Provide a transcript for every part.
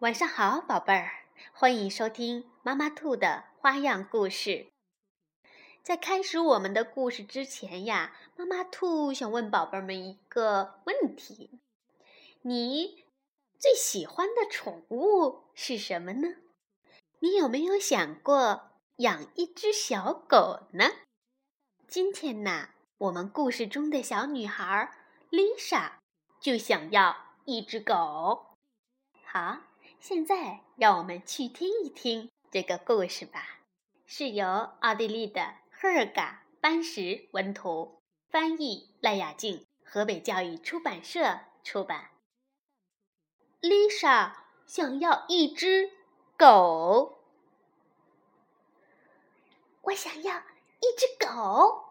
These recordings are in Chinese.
晚上好，宝贝儿，欢迎收听妈妈兔的花样故事。在开始我们的故事之前呀，妈妈兔想问宝贝们一个问题：你最喜欢的宠物是什么呢？你有没有想过养一只小狗呢？今天呢，我们故事中的小女孩 Lisa 就想要一只狗。好。现在让我们去听一听这个故事吧，是由奥地利的赫尔嘎·班什文图，翻译赖雅静，河北教育出版社出版。Lisa 想要一只狗，我想要一只狗。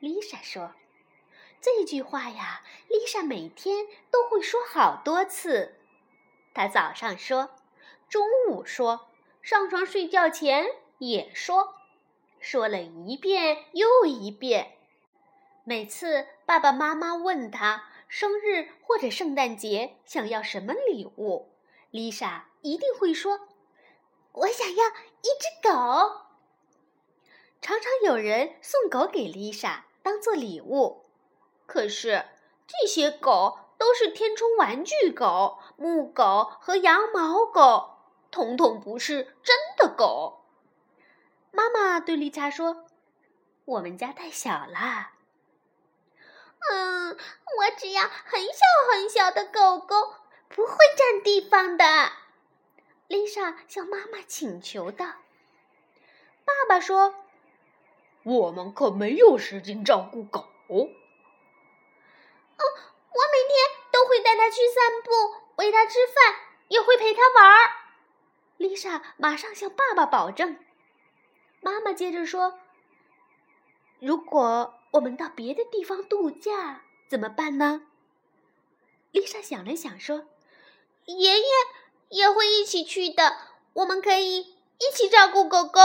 Lisa 说：“这句话呀，Lisa 每天都会说好多次。”他早上说，中午说，上床睡觉前也说，说了一遍又一遍。每次爸爸妈妈问他生日或者圣诞节想要什么礼物，丽莎一定会说：“我想要一只狗。”常常有人送狗给丽莎当做礼物，可是这些狗。都是填充玩具狗、木狗和羊毛狗，统统不是真的狗。妈妈对丽莎说：“我们家太小了。”“嗯，我只要很小很小的狗狗，不会占地方的。”丽莎向妈妈请求道。爸爸说：“我们可没有时间照顾狗。”哦。我每天都会带它去散步，喂它吃饭，也会陪它玩儿。丽莎马上向爸爸保证。妈妈接着说：“如果我们到别的地方度假，怎么办呢？”丽莎想了想说：“爷爷也会一起去的，我们可以一起照顾狗狗。”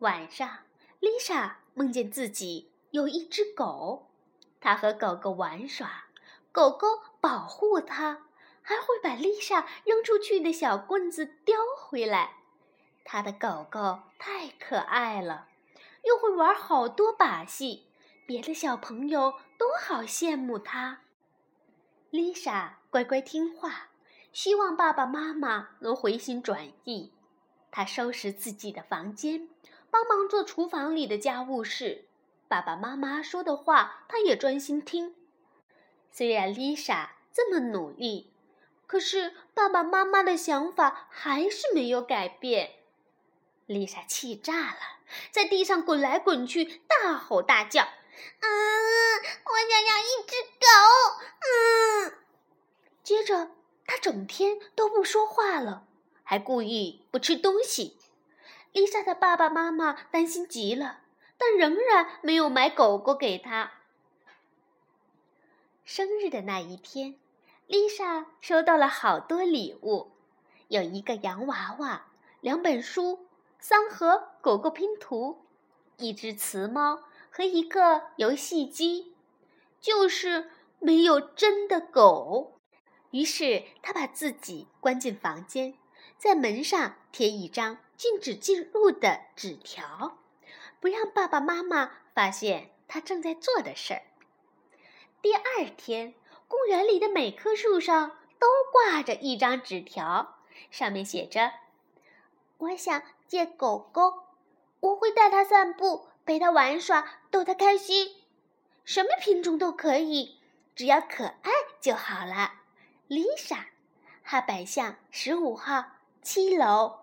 晚上，丽莎梦见自己有一只狗。她和狗狗玩耍，狗狗保护它，还会把丽莎扔出去的小棍子叼回来。它的狗狗太可爱了，又会玩好多把戏，别的小朋友都好羡慕他。丽莎乖乖听话，希望爸爸妈妈能回心转意。她收拾自己的房间，帮忙做厨房里的家务事。爸爸妈妈说的话，他也专心听。虽然丽莎这么努力，可是爸爸妈妈的想法还是没有改变。丽莎气炸了，在地上滚来滚去，大吼大叫：“啊！我想要一只狗！”嗯。接着，他整天都不说话了，还故意不吃东西。丽莎的爸爸妈妈担心极了。但仍然没有买狗狗给他。生日的那一天，丽莎收到了好多礼物，有一个洋娃娃、两本书、三盒狗狗拼图、一只雌猫和一个游戏机，就是没有真的狗。于是她把自己关进房间，在门上贴一张禁止进入的纸条。不让爸爸妈妈发现他正在做的事儿。第二天，公园里的每棵树上都挂着一张纸条，上面写着：“我想借狗狗，我会带它散步，陪它玩耍，逗它开心。什么品种都可以，只要可爱就好了。” Lisa，哈百巷十五号七楼。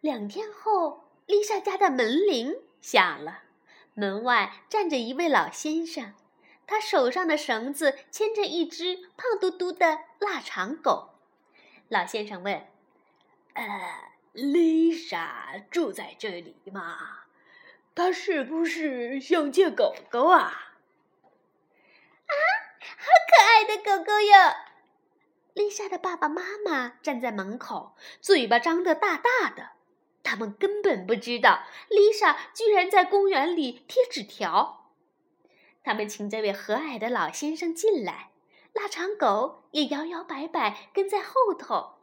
两天后。丽莎家的门铃响了，门外站着一位老先生，他手上的绳子牵着一只胖嘟嘟的腊肠狗。老先生问：“呃，丽莎住在这里吗？她是不是想见狗狗啊？”“啊，好可爱的狗狗哟！”丽莎的爸爸妈妈站在门口，嘴巴张得大大的。他们根本不知道，丽莎居然在公园里贴纸条。他们请这位和蔼的老先生进来。腊肠狗也摇摇摆摆跟在后头。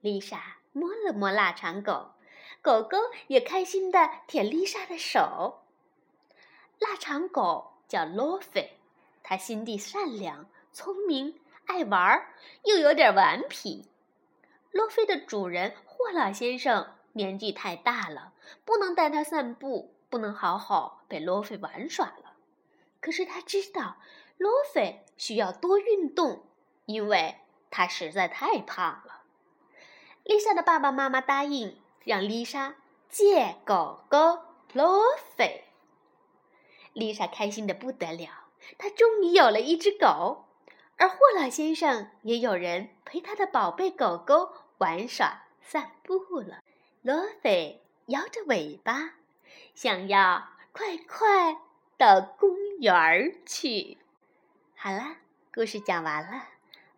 丽莎摸了摸腊肠狗，狗狗也开心地舔丽莎的手。腊肠狗叫罗菲，它心地善良、聪明、爱玩儿，又有点顽皮。罗菲的主人霍老先生年纪太大了，不能带它散步，不能好好陪罗菲玩耍了。可是他知道，罗菲需要多运动，因为他实在太胖了。丽莎的爸爸妈妈答应让丽莎借狗狗罗菲。丽莎开心的不得了，她终于有了一只狗，而霍老先生也有人陪他的宝贝狗狗玩耍、散步了。罗菲摇着尾巴，想要快快到公园儿去。好了，故事讲完了，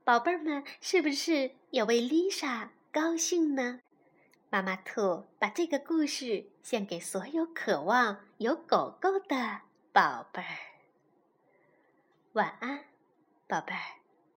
宝贝儿们是不是也为丽莎高兴呢？妈妈兔把这个故事献给所有渴望有狗狗的。宝贝儿，晚安，宝贝儿。